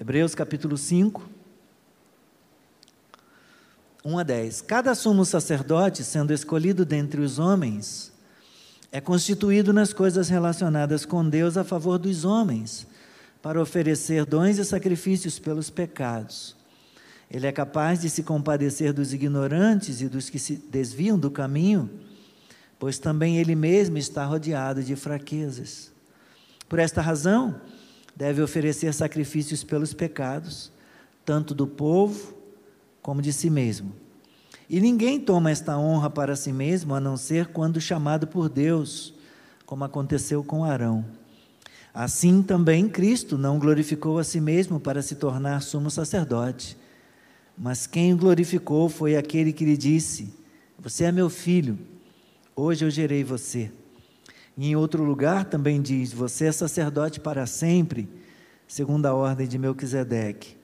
Hebreus capítulo 5, 1 a 10. Cada sumo sacerdote, sendo escolhido dentre os homens, é constituído nas coisas relacionadas com Deus a favor dos homens, para oferecer dons e sacrifícios pelos pecados. Ele é capaz de se compadecer dos ignorantes e dos que se desviam do caminho, pois também ele mesmo está rodeado de fraquezas. Por esta razão, deve oferecer sacrifícios pelos pecados, tanto do povo como de si mesmo. E ninguém toma esta honra para si mesmo, a não ser quando chamado por Deus, como aconteceu com Arão. Assim também Cristo não glorificou a si mesmo para se tornar sumo sacerdote, mas quem o glorificou foi aquele que lhe disse: Você é meu filho, hoje eu gerei você. E em outro lugar também diz: Você é sacerdote para sempre, segundo a ordem de Melquisedeque.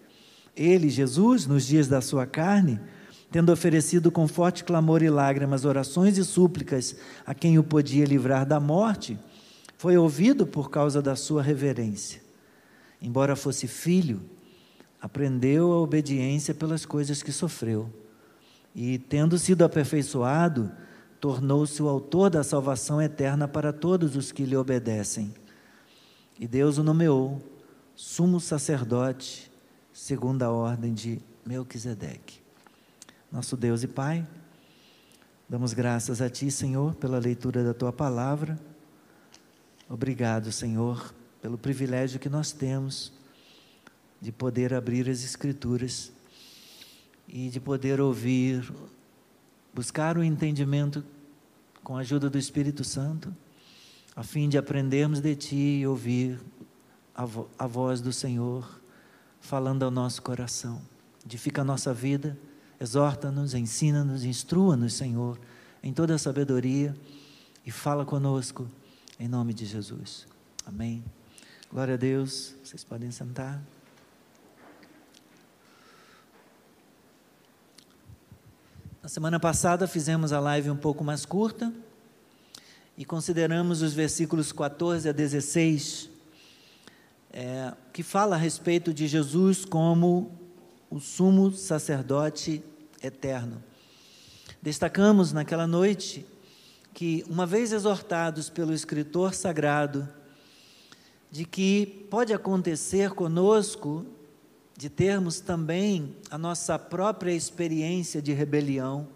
Ele, Jesus, nos dias da sua carne, tendo oferecido com forte clamor e lágrimas orações e súplicas a quem o podia livrar da morte, foi ouvido por causa da sua reverência. Embora fosse filho, aprendeu a obediência pelas coisas que sofreu. E, tendo sido aperfeiçoado, tornou-se o autor da salvação eterna para todos os que lhe obedecem. E Deus o nomeou sumo sacerdote, segundo a ordem de Melquisedeque. Nosso Deus e Pai, damos graças a Ti, Senhor, pela leitura da Tua palavra. Obrigado, Senhor, pelo privilégio que nós temos de poder abrir as Escrituras e de poder ouvir, buscar o entendimento com a ajuda do Espírito Santo, a fim de aprendermos de Ti e ouvir a, vo a voz do Senhor falando ao nosso coração. Edifica a nossa vida Exorta-nos, ensina-nos, instrua-nos, Senhor, em toda a sabedoria e fala conosco, em nome de Jesus. Amém. Glória a Deus. Vocês podem sentar. Na semana passada fizemos a live um pouco mais curta e consideramos os versículos 14 a 16, é, que fala a respeito de Jesus como o sumo sacerdote eterno. Destacamos naquela noite que, uma vez exortados pelo escritor sagrado, de que pode acontecer conosco de termos também a nossa própria experiência de rebelião,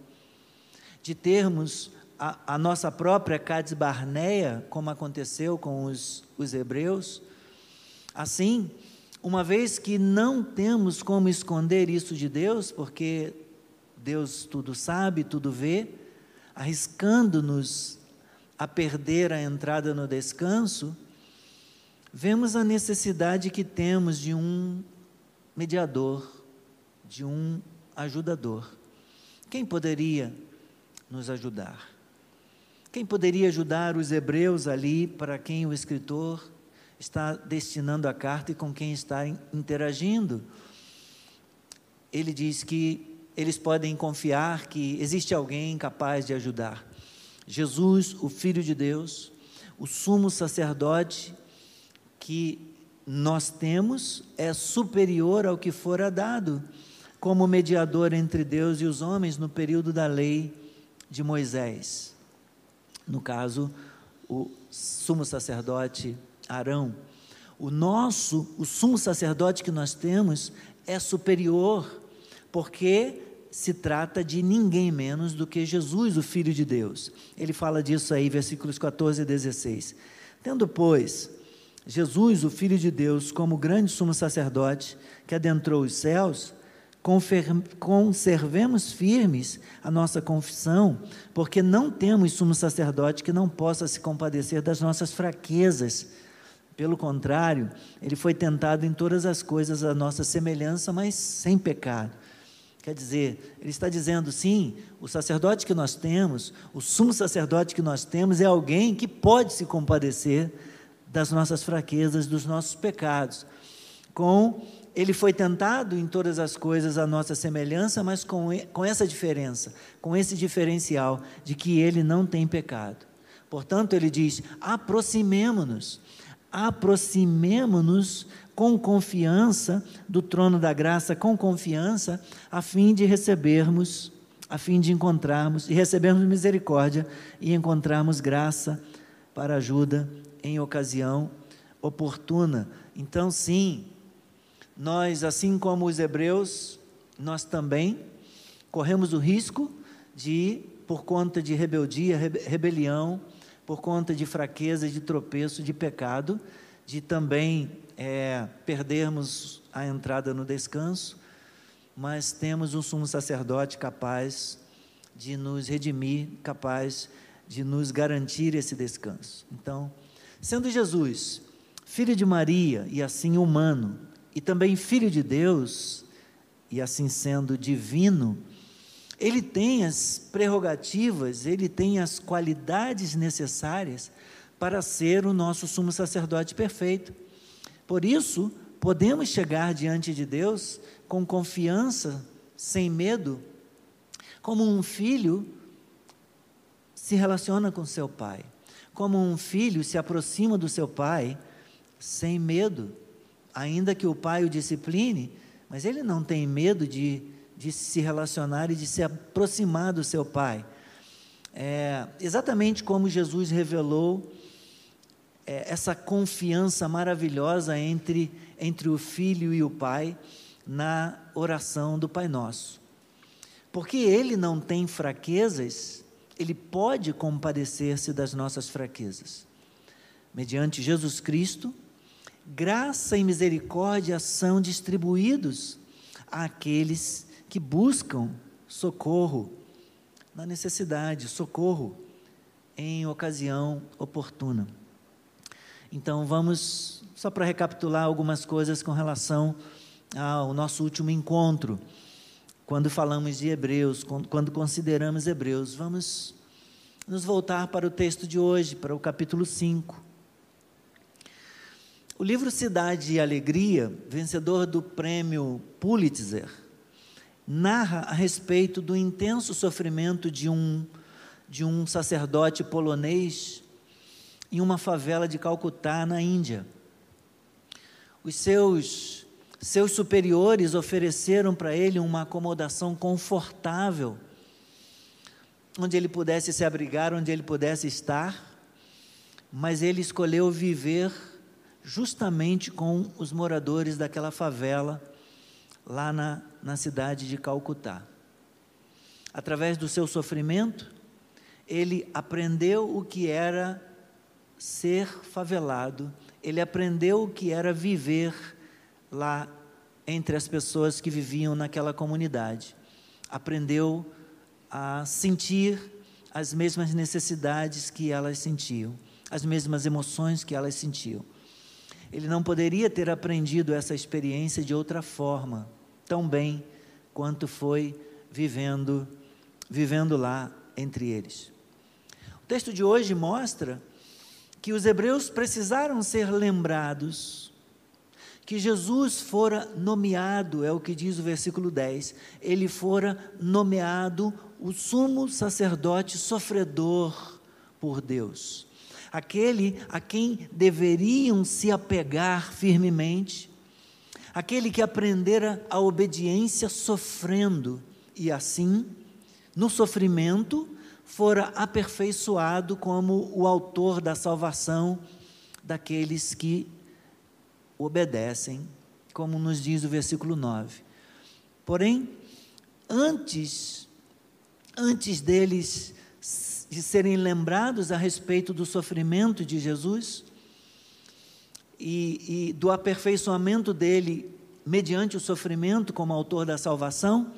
de termos a, a nossa própria Cades Barneia, como aconteceu com os, os hebreus, assim, uma vez que não temos como esconder isso de Deus, porque Deus tudo sabe, tudo vê, arriscando-nos a perder a entrada no descanso, vemos a necessidade que temos de um mediador, de um ajudador. Quem poderia nos ajudar? Quem poderia ajudar os hebreus ali para quem o escritor está destinando a carta e com quem está interagindo. Ele diz que eles podem confiar que existe alguém capaz de ajudar. Jesus, o Filho de Deus, o sumo sacerdote que nós temos é superior ao que fora dado como mediador entre Deus e os homens no período da lei de Moisés. No caso, o sumo sacerdote Arão. O nosso, o sumo sacerdote que nós temos é superior, porque se trata de ninguém menos do que Jesus, o Filho de Deus. Ele fala disso aí, versículos 14 e 16. Tendo, pois, Jesus, o Filho de Deus, como grande sumo sacerdote que adentrou os céus, conservemos firmes a nossa confissão, porque não temos sumo sacerdote que não possa se compadecer das nossas fraquezas pelo contrário, ele foi tentado em todas as coisas a nossa semelhança, mas sem pecado. Quer dizer, ele está dizendo, sim, o sacerdote que nós temos, o sumo sacerdote que nós temos, é alguém que pode se compadecer das nossas fraquezas, dos nossos pecados. Com ele foi tentado em todas as coisas a nossa semelhança, mas com, com essa diferença, com esse diferencial de que ele não tem pecado. Portanto, ele diz: aproximemo-nos aproximemo-nos com confiança do trono da graça, com confiança, a fim de recebermos, a fim de encontrarmos e recebermos misericórdia e encontrarmos graça para ajuda em ocasião oportuna. Então, sim, nós, assim como os hebreus, nós também corremos o risco de, por conta de rebeldia, rebelião, por conta de fraqueza, de tropeço, de pecado, de também é, perdermos a entrada no descanso, mas temos um sumo sacerdote capaz de nos redimir, capaz de nos garantir esse descanso. Então, sendo Jesus filho de Maria e assim humano, e também filho de Deus, e assim sendo divino, ele tem as prerrogativas, ele tem as qualidades necessárias para ser o nosso sumo sacerdote perfeito. Por isso, podemos chegar diante de Deus com confiança, sem medo, como um filho se relaciona com seu pai, como um filho se aproxima do seu pai sem medo, ainda que o pai o discipline, mas ele não tem medo de, de se relacionar e de se aproximar do seu pai. É, exatamente como Jesus revelou é, essa confiança maravilhosa entre, entre o filho e o pai na oração do Pai Nosso. Porque ele não tem fraquezas, ele pode compadecer-se das nossas fraquezas. Mediante Jesus Cristo, graça e misericórdia são distribuídos àqueles que buscam socorro na necessidade, socorro em ocasião oportuna. Então vamos só para recapitular algumas coisas com relação ao nosso último encontro, quando falamos de Hebreus, quando consideramos Hebreus. Vamos nos voltar para o texto de hoje, para o capítulo 5. O livro Cidade e Alegria, vencedor do prêmio Pulitzer, narra a respeito do intenso sofrimento de um, de um sacerdote polonês em uma favela de Calcutá, na Índia. Os seus, seus superiores ofereceram para ele uma acomodação confortável, onde ele pudesse se abrigar, onde ele pudesse estar, mas ele escolheu viver justamente com os moradores daquela favela lá na, na cidade de Calcutá. Através do seu sofrimento, ele aprendeu o que era ser favelado, ele aprendeu o que era viver lá entre as pessoas que viviam naquela comunidade. Aprendeu a sentir as mesmas necessidades que elas sentiam, as mesmas emoções que elas sentiam. Ele não poderia ter aprendido essa experiência de outra forma, tão bem quanto foi vivendo vivendo lá entre eles. O texto de hoje mostra que os hebreus precisaram ser lembrados que Jesus fora nomeado, é o que diz o versículo 10, ele fora nomeado o sumo sacerdote sofredor por Deus aquele a quem deveriam se apegar firmemente, aquele que aprendera a obediência sofrendo e assim, no sofrimento, fora aperfeiçoado como o autor da salvação daqueles que obedecem, como nos diz o versículo 9. Porém, antes antes deles de serem lembrados a respeito do sofrimento de Jesus e, e do aperfeiçoamento dele mediante o sofrimento como autor da salvação,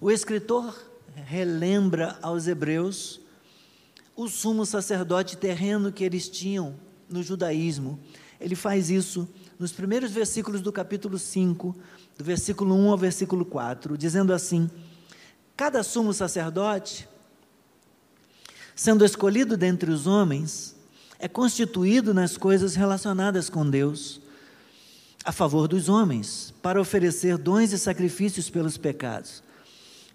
o escritor relembra aos hebreus o sumo sacerdote terreno que eles tinham no judaísmo. Ele faz isso nos primeiros versículos do capítulo 5, do versículo 1 ao versículo 4, dizendo assim: Cada sumo sacerdote sendo escolhido dentre os homens, é constituído nas coisas relacionadas com Deus, a favor dos homens, para oferecer dons e sacrifícios pelos pecados.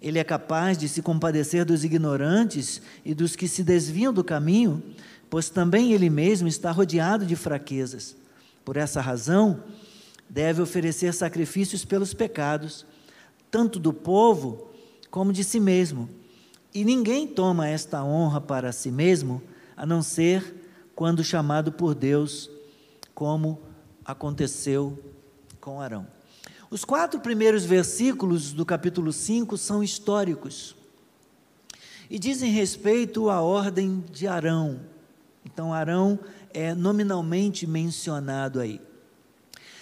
Ele é capaz de se compadecer dos ignorantes e dos que se desviam do caminho, pois também ele mesmo está rodeado de fraquezas. Por essa razão, deve oferecer sacrifícios pelos pecados, tanto do povo como de si mesmo. E ninguém toma esta honra para si mesmo, a não ser quando chamado por Deus, como aconteceu com Arão. Os quatro primeiros versículos do capítulo 5 são históricos e dizem respeito à ordem de Arão. Então, Arão é nominalmente mencionado aí.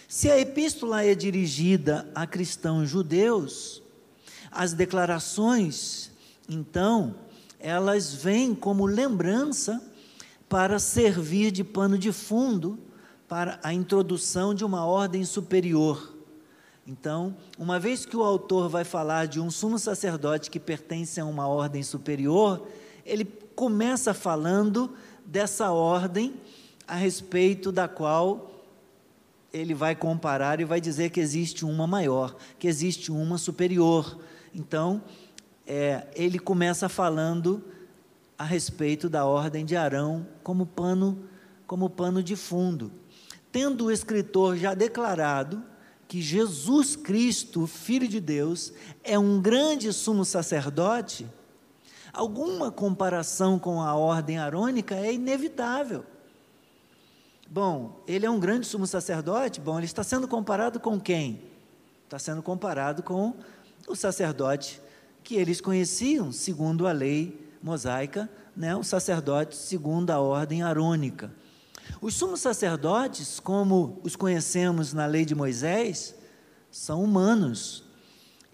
Se a epístola é dirigida a cristãos judeus, as declarações, então, elas vêm como lembrança para servir de pano de fundo para a introdução de uma ordem superior. Então, uma vez que o autor vai falar de um sumo sacerdote que pertence a uma ordem superior, ele começa falando dessa ordem a respeito da qual ele vai comparar e vai dizer que existe uma maior, que existe uma superior. Então, é, ele começa falando a respeito da ordem de Arão como pano, como pano de fundo. Tendo o escritor já declarado que Jesus Cristo, Filho de Deus, é um grande sumo sacerdote, alguma comparação com a ordem arônica é inevitável. Bom, ele é um grande sumo sacerdote, bom, ele está sendo comparado com quem? Está sendo comparado com o sacerdote que eles conheciam, segundo a lei mosaica, né, sacerdote segundo a ordem arônica. Os sumos sacerdotes, como os conhecemos na lei de Moisés, são humanos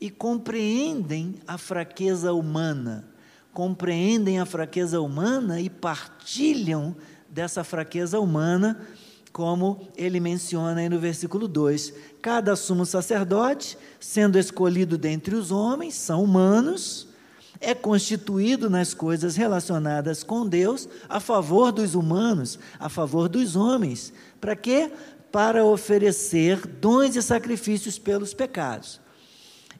e compreendem a fraqueza humana, compreendem a fraqueza humana e partilham dessa fraqueza humana, como ele menciona aí no versículo 2. Cada sumo sacerdote, sendo escolhido dentre os homens, são humanos, é constituído nas coisas relacionadas com Deus a favor dos humanos, a favor dos homens. Para quê? Para oferecer dons e sacrifícios pelos pecados.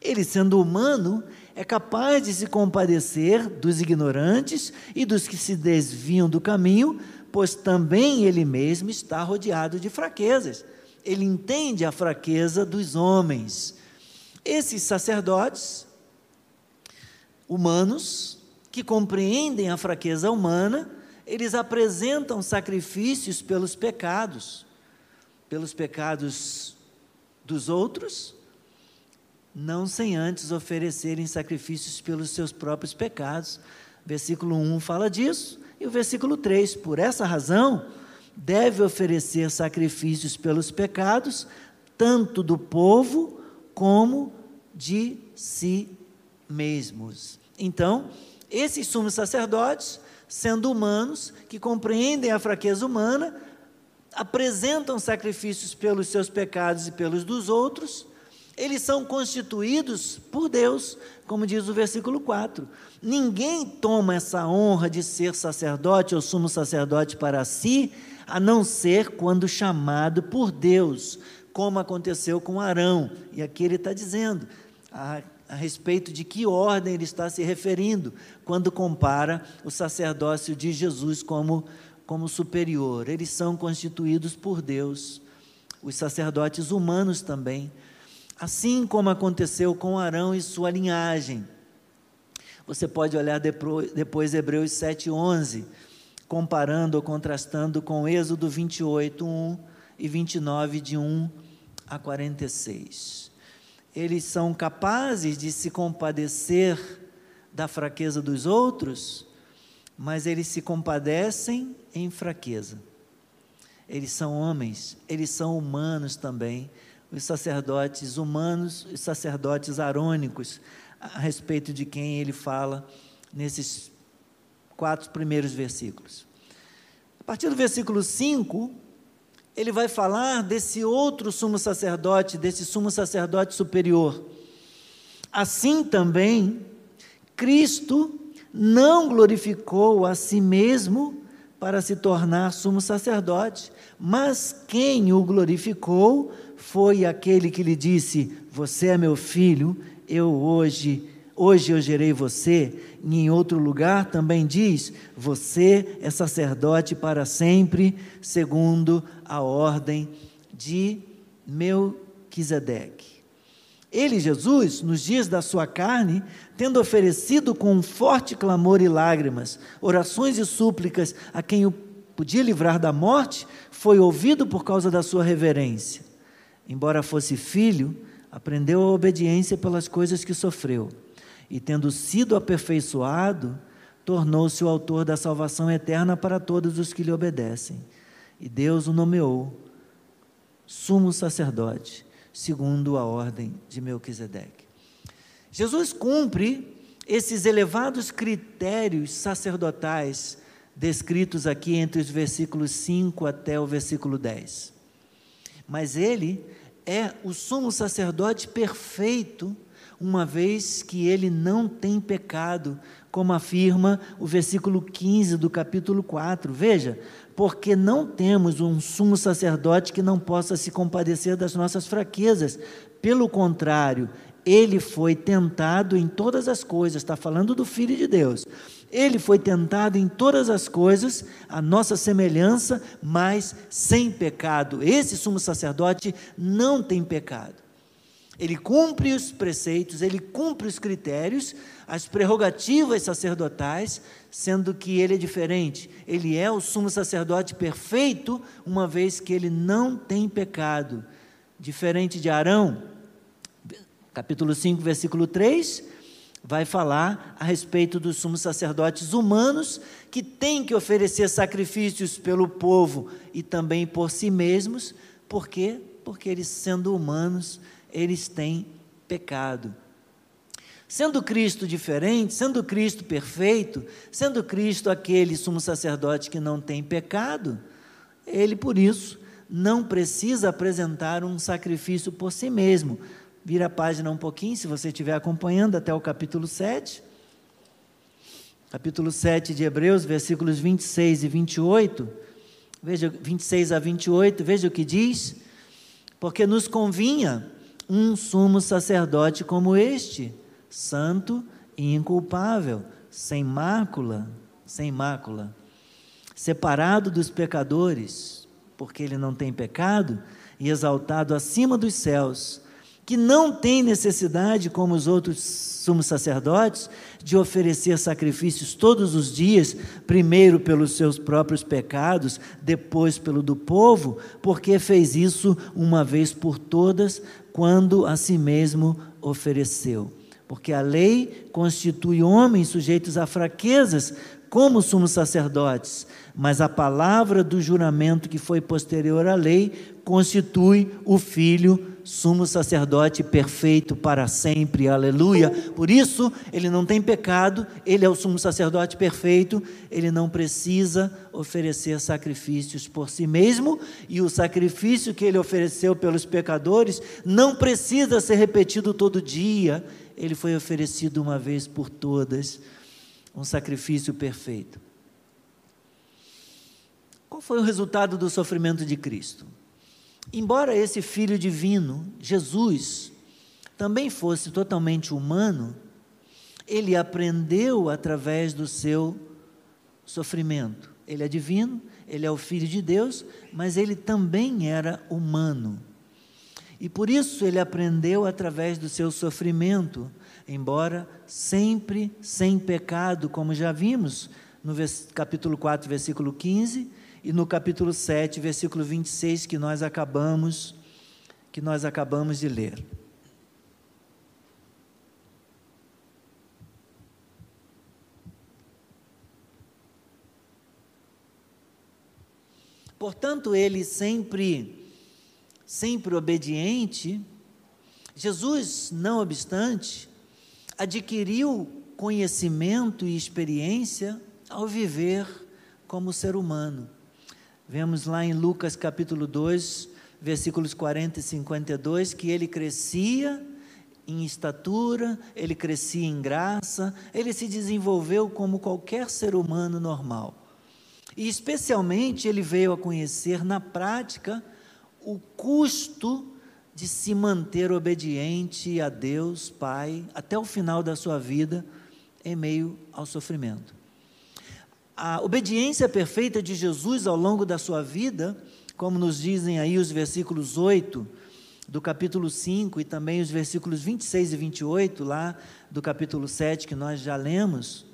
Ele, sendo humano, é capaz de se compadecer dos ignorantes e dos que se desviam do caminho, pois também ele mesmo está rodeado de fraquezas. Ele entende a fraqueza dos homens. Esses sacerdotes, humanos que compreendem a fraqueza humana, eles apresentam sacrifícios pelos pecados, pelos pecados dos outros, não sem antes oferecerem sacrifícios pelos seus próprios pecados. Versículo 1 fala disso, e o versículo 3, por essa razão, deve oferecer sacrifícios pelos pecados, tanto do povo como de si mesmos. Então, esses sumos sacerdotes, sendo humanos, que compreendem a fraqueza humana, apresentam sacrifícios pelos seus pecados e pelos dos outros, eles são constituídos por Deus, como diz o versículo 4. Ninguém toma essa honra de ser sacerdote ou sumo sacerdote para si, a não ser quando chamado por Deus, como aconteceu com Arão. E aqui ele está dizendo: a a respeito de que ordem ele está se referindo quando compara o sacerdócio de Jesus como, como superior. Eles são constituídos por Deus, os sacerdotes humanos também, assim como aconteceu com Arão e sua linhagem. Você pode olhar depois, Hebreus 7,11, comparando ou contrastando com Êxodo 28, 1 e 29, de 1 a 46 eles são capazes de se compadecer da fraqueza dos outros, mas eles se compadecem em fraqueza. Eles são homens, eles são humanos também, os sacerdotes humanos, os sacerdotes arônicos, a respeito de quem ele fala nesses quatro primeiros versículos. A partir do versículo 5, ele vai falar desse outro sumo sacerdote, desse sumo sacerdote superior. Assim também, Cristo não glorificou a si mesmo para se tornar sumo sacerdote, mas quem o glorificou foi aquele que lhe disse: Você é meu filho, eu hoje Hoje eu gerei você, e em outro lugar também diz: Você é sacerdote para sempre, segundo a ordem de Melquisedeque. Ele, Jesus, nos dias da sua carne, tendo oferecido com um forte clamor e lágrimas, orações e súplicas a quem o podia livrar da morte, foi ouvido por causa da sua reverência. Embora fosse filho, aprendeu a obediência pelas coisas que sofreu, e tendo sido aperfeiçoado, tornou-se o autor da salvação eterna para todos os que lhe obedecem. E Deus o nomeou sumo sacerdote, segundo a ordem de Melquisedeque. Jesus cumpre esses elevados critérios sacerdotais descritos aqui entre os versículos 5 até o versículo 10. Mas ele é o sumo sacerdote perfeito, uma vez que ele não tem pecado, como afirma o versículo 15 do capítulo 4. Veja, porque não temos um sumo sacerdote que não possa se compadecer das nossas fraquezas. Pelo contrário, ele foi tentado em todas as coisas, está falando do Filho de Deus. Ele foi tentado em todas as coisas, a nossa semelhança, mas sem pecado. Esse sumo sacerdote não tem pecado. Ele cumpre os preceitos, ele cumpre os critérios, as prerrogativas sacerdotais, sendo que ele é diferente. Ele é o sumo sacerdote perfeito, uma vez que ele não tem pecado. Diferente de Arão, capítulo 5, versículo 3, vai falar a respeito dos sumos sacerdotes humanos que têm que oferecer sacrifícios pelo povo e também por si mesmos. Por quê? Porque eles, sendo humanos, eles têm pecado. Sendo Cristo diferente, sendo Cristo perfeito, sendo Cristo aquele sumo sacerdote que não tem pecado, ele por isso não precisa apresentar um sacrifício por si mesmo. Vira a página um pouquinho, se você estiver acompanhando, até o capítulo 7. Capítulo 7 de Hebreus, versículos 26 e 28. Veja, 26 a 28, veja o que diz. Porque nos convinha um sumo sacerdote como este, santo e inculpável, sem mácula, sem mácula, separado dos pecadores, porque ele não tem pecado, e exaltado acima dos céus, que não tem necessidade, como os outros sumos sacerdotes, de oferecer sacrifícios todos os dias, primeiro pelos seus próprios pecados, depois pelo do povo, porque fez isso uma vez por todas, quando a si mesmo ofereceu. Porque a lei constitui homens sujeitos a fraquezas, como sumos sacerdotes, mas a palavra do juramento que foi posterior à lei constitui o Filho sumo sacerdote perfeito para sempre, aleluia. Por isso, ele não tem pecado, ele é o sumo sacerdote perfeito, ele não precisa oferecer sacrifícios por si mesmo, e o sacrifício que ele ofereceu pelos pecadores não precisa ser repetido todo dia, ele foi oferecido uma vez por todas, um sacrifício perfeito. Qual foi o resultado do sofrimento de Cristo? Embora esse Filho divino, Jesus, também fosse totalmente humano, ele aprendeu através do seu sofrimento. Ele é divino, ele é o Filho de Deus, mas ele também era humano. E por isso ele aprendeu através do seu sofrimento, embora sempre sem pecado, como já vimos no capítulo 4, versículo 15 e no capítulo 7, versículo 26 que nós acabamos que nós acabamos de ler. Portanto, ele sempre sempre obediente, Jesus, não obstante, adquiriu conhecimento e experiência ao viver como ser humano. Vemos lá em Lucas capítulo 2, versículos 40 e 52, que ele crescia em estatura, ele crescia em graça, ele se desenvolveu como qualquer ser humano normal. E especialmente ele veio a conhecer na prática o custo de se manter obediente a Deus, Pai, até o final da sua vida, em meio ao sofrimento a obediência perfeita de Jesus ao longo da sua vida, como nos dizem aí os versículos 8 do capítulo 5 e também os versículos 26 e 28, lá do capítulo 7, que nós já lemos,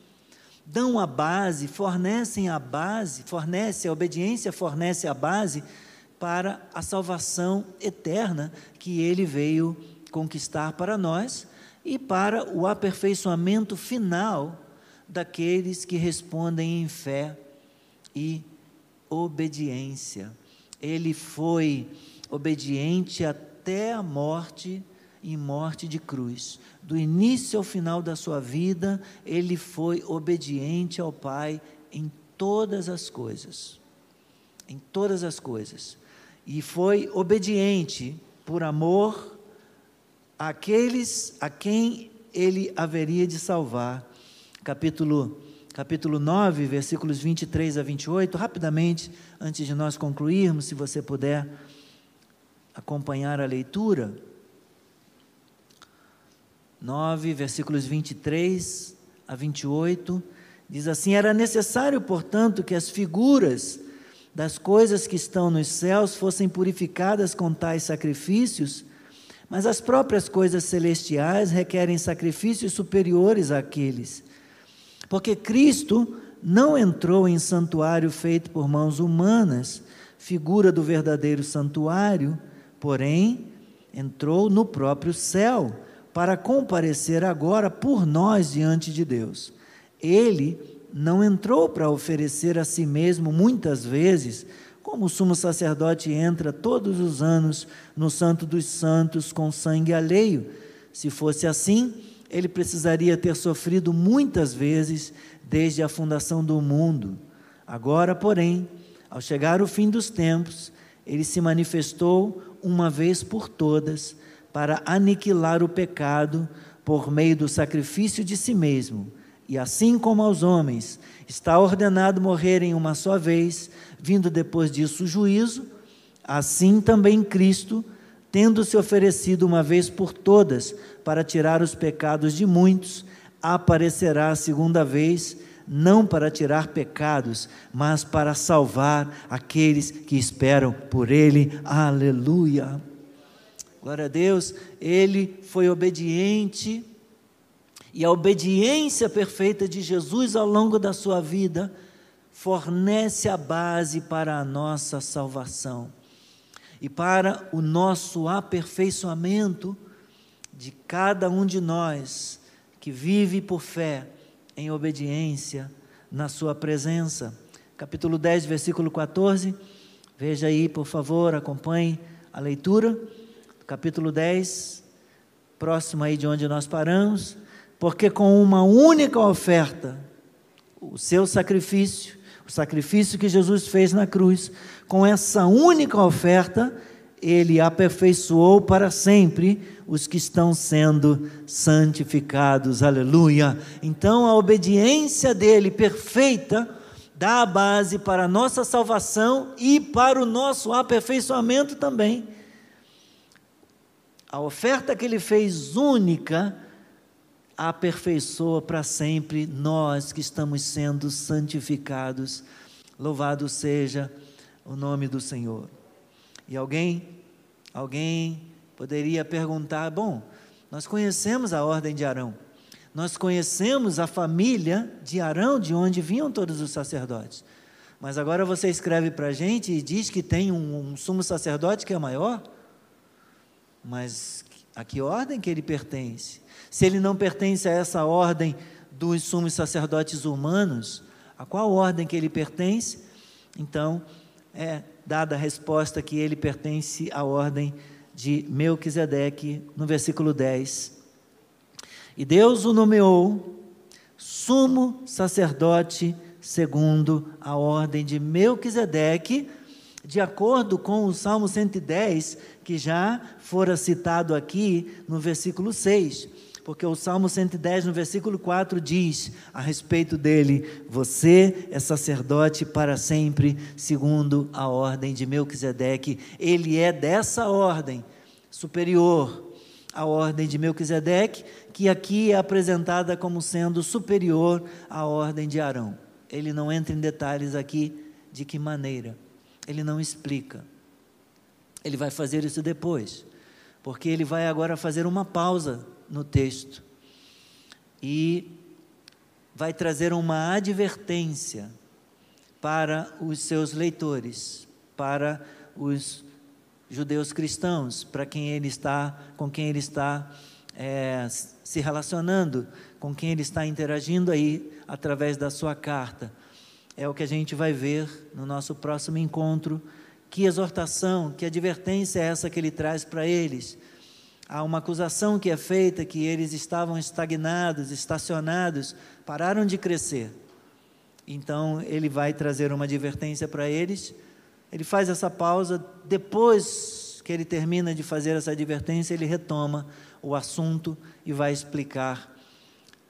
dão a base, fornecem a base, fornece a obediência, fornece a base para a salvação eterna que ele veio conquistar para nós e para o aperfeiçoamento final daqueles que respondem em fé e obediência. Ele foi obediente até a morte e morte de cruz. Do início ao final da sua vida, ele foi obediente ao Pai em todas as coisas. Em todas as coisas. E foi obediente por amor àqueles a quem ele haveria de salvar. Capítulo capítulo 9, versículos 23 a 28, rapidamente, antes de nós concluirmos, se você puder acompanhar a leitura. 9, versículos 23 a 28, diz assim: Era necessário, portanto, que as figuras das coisas que estão nos céus fossem purificadas com tais sacrifícios, mas as próprias coisas celestiais requerem sacrifícios superiores àqueles. Porque Cristo não entrou em santuário feito por mãos humanas, figura do verdadeiro santuário, porém entrou no próprio céu para comparecer agora por nós diante de Deus. Ele não entrou para oferecer a si mesmo muitas vezes, como o sumo sacerdote entra todos os anos no Santo dos Santos com sangue alheio. Se fosse assim, ele precisaria ter sofrido muitas vezes desde a fundação do mundo. Agora, porém, ao chegar o fim dos tempos, ele se manifestou uma vez por todas para aniquilar o pecado por meio do sacrifício de si mesmo. E assim como aos homens está ordenado morrerem uma só vez, vindo depois disso o juízo, assim também Cristo, tendo se oferecido uma vez por todas para tirar os pecados de muitos, aparecerá a segunda vez, não para tirar pecados, mas para salvar aqueles que esperam por Ele. Aleluia. Glória a Deus, ele foi obediente, e a obediência perfeita de Jesus ao longo da sua vida fornece a base para a nossa salvação e para o nosso aperfeiçoamento de cada um de nós que vive por fé em obediência na Sua presença. Capítulo 10, versículo 14. Veja aí, por favor, acompanhe a leitura capítulo 10, próximo aí de onde nós paramos, porque com uma única oferta, o seu sacrifício, o sacrifício que Jesus fez na cruz, com essa única oferta, ele aperfeiçoou para sempre os que estão sendo santificados. Aleluia. Então a obediência dele perfeita dá a base para a nossa salvação e para o nosso aperfeiçoamento também. A oferta que ele fez única aperfeiçoa para sempre nós que estamos sendo santificados. Louvado seja o nome do Senhor. E alguém, alguém poderia perguntar: bom, nós conhecemos a ordem de Arão, nós conhecemos a família de Arão, de onde vinham todos os sacerdotes. Mas agora você escreve para a gente e diz que tem um, um sumo sacerdote que é maior? Mas a que ordem que ele pertence? Se ele não pertence a essa ordem dos sumos sacerdotes humanos, a qual ordem que ele pertence? Então, é dada a resposta que ele pertence à ordem de Melquisedeque, no versículo 10. E Deus o nomeou sumo sacerdote segundo a ordem de Melquisedeque, de acordo com o Salmo 110, que já fora citado aqui no versículo 6, porque o Salmo 110, no versículo 4, diz a respeito dele: Você é sacerdote para sempre, segundo a ordem de Melquisedeque. Ele é dessa ordem superior à ordem de Melquisedeque, que aqui é apresentada como sendo superior à ordem de Arão. Ele não entra em detalhes aqui de que maneira ele não explica. Ele vai fazer isso depois. porque ele vai agora fazer uma pausa no texto e vai trazer uma advertência para os seus leitores, para os judeus cristãos, para quem ele está, com quem ele está é, se relacionando, com quem ele está interagindo aí através da sua carta. É o que a gente vai ver no nosso próximo encontro. Que exortação, que advertência é essa que ele traz para eles? Há uma acusação que é feita que eles estavam estagnados, estacionados, pararam de crescer. Então ele vai trazer uma advertência para eles. Ele faz essa pausa, depois que ele termina de fazer essa advertência, ele retoma o assunto e vai explicar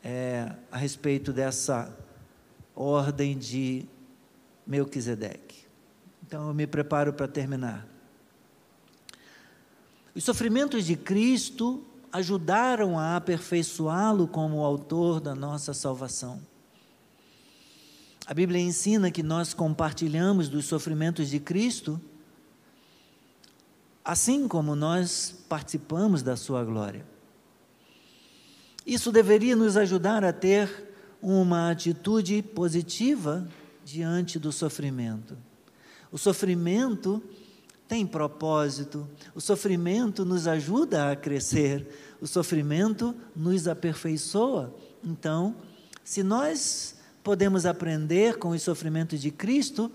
é, a respeito dessa ordem de Melquisedeque. Então eu me preparo para terminar. Os sofrimentos de Cristo ajudaram a aperfeiçoá-lo como autor da nossa salvação. A Bíblia ensina que nós compartilhamos dos sofrimentos de Cristo, assim como nós participamos da sua glória. Isso deveria nos ajudar a ter uma atitude positiva diante do sofrimento. O sofrimento tem propósito, o sofrimento nos ajuda a crescer, o sofrimento nos aperfeiçoa. Então, se nós podemos aprender com os sofrimentos de Cristo,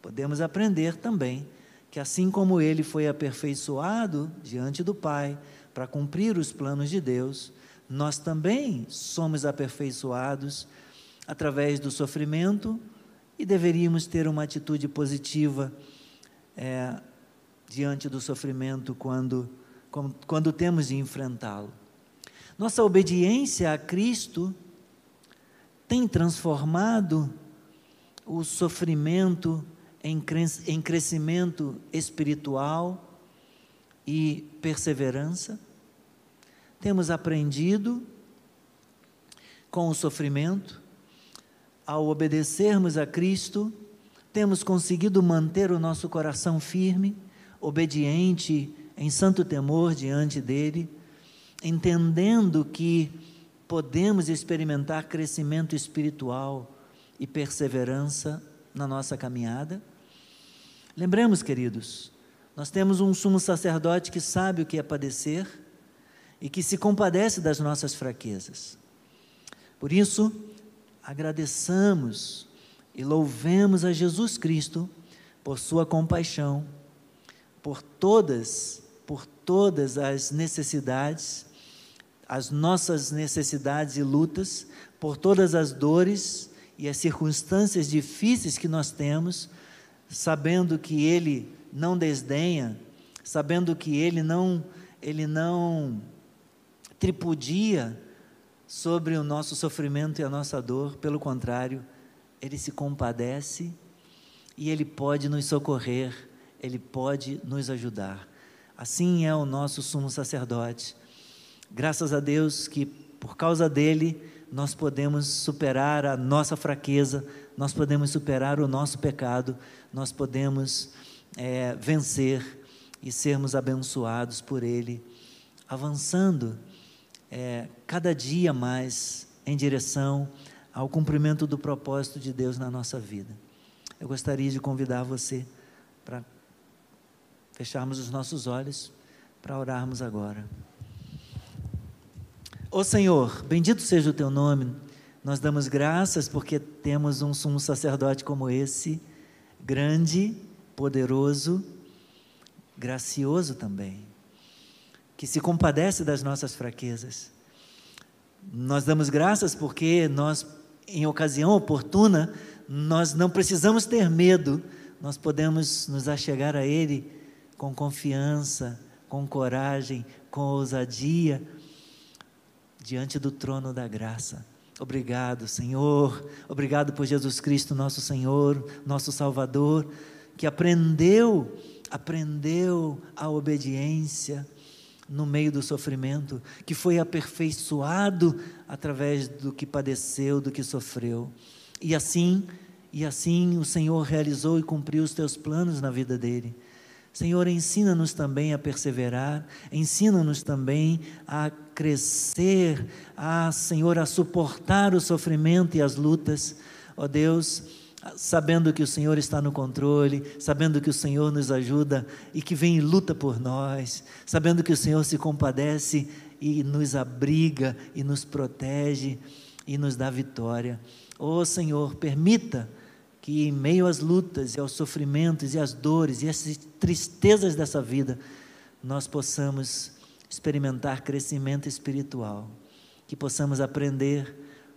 podemos aprender também que assim como ele foi aperfeiçoado diante do Pai para cumprir os planos de Deus, nós também somos aperfeiçoados através do sofrimento e deveríamos ter uma atitude positiva é, diante do sofrimento quando, quando, quando temos de enfrentá-lo. Nossa obediência a Cristo tem transformado o sofrimento em, em crescimento espiritual e perseverança temos aprendido com o sofrimento, ao obedecermos a Cristo, temos conseguido manter o nosso coração firme, obediente, em santo temor diante dEle, entendendo que podemos experimentar crescimento espiritual e perseverança na nossa caminhada. Lembremos, queridos, nós temos um sumo sacerdote que sabe o que é padecer e que se compadece das nossas fraquezas. Por isso, agradeçamos e louvemos a Jesus Cristo por sua compaixão, por todas, por todas as necessidades, as nossas necessidades e lutas, por todas as dores e as circunstâncias difíceis que nós temos, sabendo que ele não desdenha, sabendo que ele não ele não tripudia sobre o nosso sofrimento e a nossa dor, pelo contrário, ele se compadece e ele pode nos socorrer, ele pode nos ajudar. Assim é o nosso sumo sacerdote. Graças a Deus que por causa dele nós podemos superar a nossa fraqueza, nós podemos superar o nosso pecado, nós podemos é, vencer e sermos abençoados por ele, avançando é, cada dia mais em direção ao cumprimento do propósito de Deus na nossa vida. Eu gostaria de convidar você para fecharmos os nossos olhos para orarmos agora. Ó Senhor, bendito seja o teu nome. Nós damos graças porque temos um sumo sacerdote como esse, grande, poderoso, gracioso também que se compadece das nossas fraquezas. Nós damos graças porque nós, em ocasião oportuna, nós não precisamos ter medo, nós podemos nos achegar a Ele com confiança, com coragem, com ousadia, diante do trono da graça. Obrigado, Senhor. Obrigado por Jesus Cristo, nosso Senhor, nosso Salvador, que aprendeu, aprendeu a obediência no meio do sofrimento, que foi aperfeiçoado através do que padeceu, do que sofreu. E assim, e assim o Senhor realizou e cumpriu os teus planos na vida dele. Senhor, ensina-nos também a perseverar, ensina-nos também a crescer, a, Senhor, a suportar o sofrimento e as lutas. Ó Deus, sabendo que o Senhor está no controle, sabendo que o Senhor nos ajuda e que vem e luta por nós, sabendo que o Senhor se compadece e nos abriga e nos protege e nos dá vitória. Ó oh, Senhor, permita que em meio às lutas e aos sofrimentos e às dores e às tristezas dessa vida, nós possamos experimentar crescimento espiritual, que possamos aprender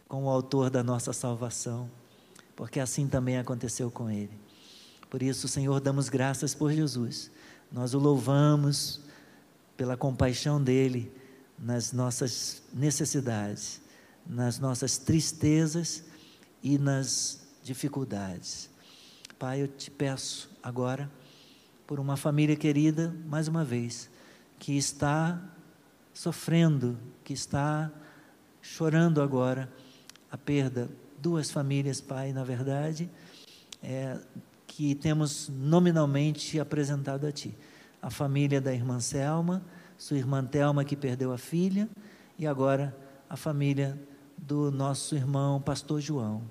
com o autor da nossa salvação, porque assim também aconteceu com ele. Por isso, Senhor, damos graças por Jesus. Nós o louvamos pela compaixão dele nas nossas necessidades, nas nossas tristezas e nas dificuldades. Pai, eu te peço agora por uma família querida, mais uma vez, que está sofrendo, que está chorando agora a perda. Duas famílias, Pai, na verdade, é, que temos nominalmente apresentado a Ti. A família da irmã Selma, sua irmã Telma, que perdeu a filha, e agora a família do nosso irmão pastor João.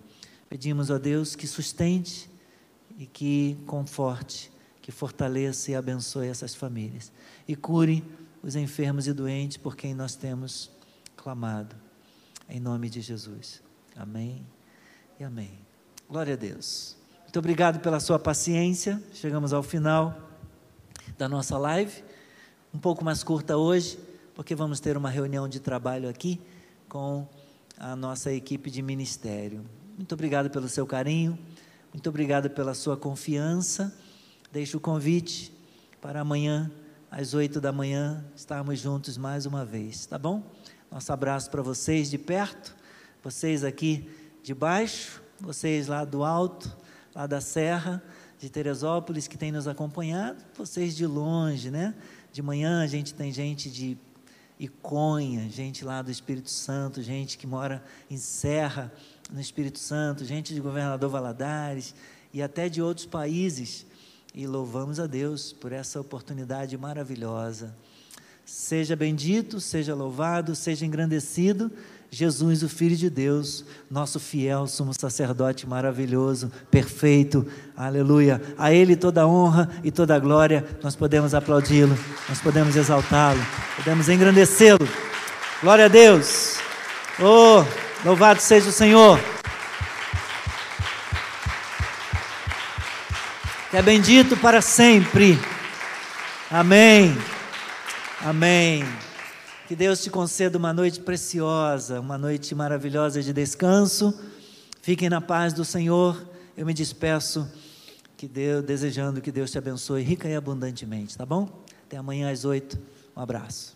Pedimos a Deus que sustente e que conforte, que fortaleça e abençoe essas famílias. E cure os enfermos e doentes por quem nós temos clamado. Em nome de Jesus. Amém e amém. Glória a Deus. Muito obrigado pela sua paciência. Chegamos ao final da nossa live. Um pouco mais curta hoje, porque vamos ter uma reunião de trabalho aqui com a nossa equipe de ministério. Muito obrigado pelo seu carinho, muito obrigado pela sua confiança. Deixo o convite para amanhã, às oito da manhã, estarmos juntos mais uma vez, tá bom? Nosso abraço para vocês de perto, vocês aqui de baixo, vocês lá do alto, lá da Serra de Teresópolis que têm nos acompanhado, vocês de longe, né? De manhã a gente tem gente de Iconha, gente lá do Espírito Santo, gente que mora em Serra, no Espírito Santo, gente de Governador Valadares e até de outros países. E louvamos a Deus por essa oportunidade maravilhosa. Seja bendito, seja louvado, seja engrandecido. Jesus, o Filho de Deus, nosso fiel sumo sacerdote maravilhoso, perfeito, aleluia. A Ele toda a honra e toda a glória, nós podemos aplaudi-lo, nós podemos exaltá-lo, podemos engrandecê-lo. Glória a Deus. Oh, Louvado seja o Senhor. Que é bendito para sempre. Amém. Amém. Que Deus te conceda uma noite preciosa, uma noite maravilhosa de descanso. Fiquem na paz do Senhor. Eu me despeço que Deus, desejando que Deus te abençoe rica e abundantemente, tá bom? Até amanhã às oito. Um abraço.